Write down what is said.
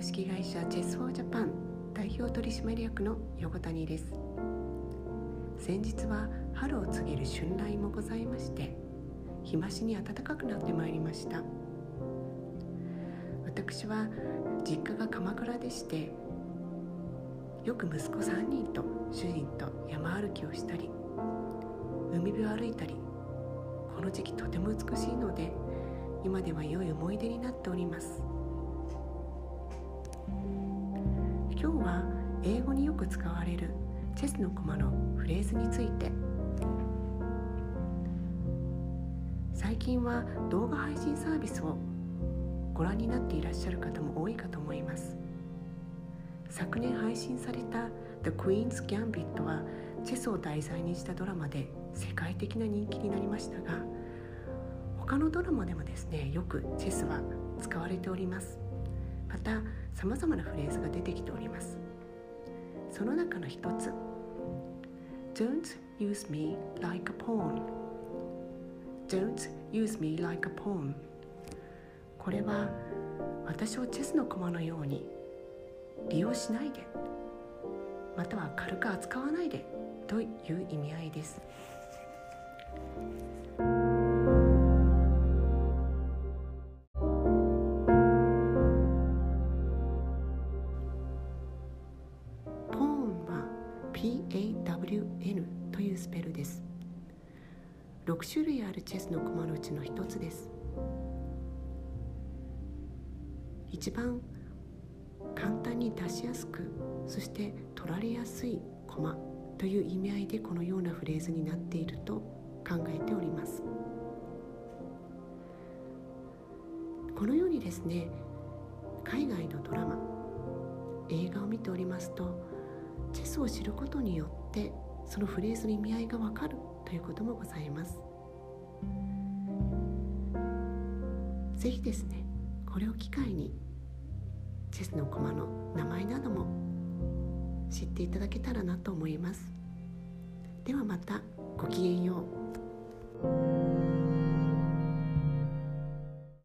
式会社チェスフォージャパン代表取締役の横谷です。先日は春を告げる春雷もございまして日増しに暖かくなってまいりました。私は実家が鎌倉でしてよく息子3人と主人と山歩きをしたり海辺を歩いたりこの時期とても美しいので今では良い思い出になっております。今日は英語によく使われるチェスの駒のフレーズについて。最近は動画配信サービスをご覧になっていらっしゃる方も多いかと思います。昨年配信された The Queen's Gambit はチェスを題材にしたドラマで世界的な人気になりましたが他のドラマでもですねよくチェスは使われております。またさまざまなフレーズが出てきております。その中の一つ Don't use me like a pawn. Don't use me like a pawn. これは私をチェスの駒のように利用しないでまたは軽く扱わないでという意味合いです。PAWN というスペルです。6種類あるチェスの駒のうちの一つです。一番簡単に出しやすくそして取られやすい駒という意味合いでこのようなフレーズになっていると考えております。このようにですね海外のドラマ映画を見ておりますとチェスを知ることによってそのフレーズの意味合いがわかるということもございます。ぜひですねこれを機会にチェスの駒の名前なども知っていただけたらなと思います。ではまたごきげんよう。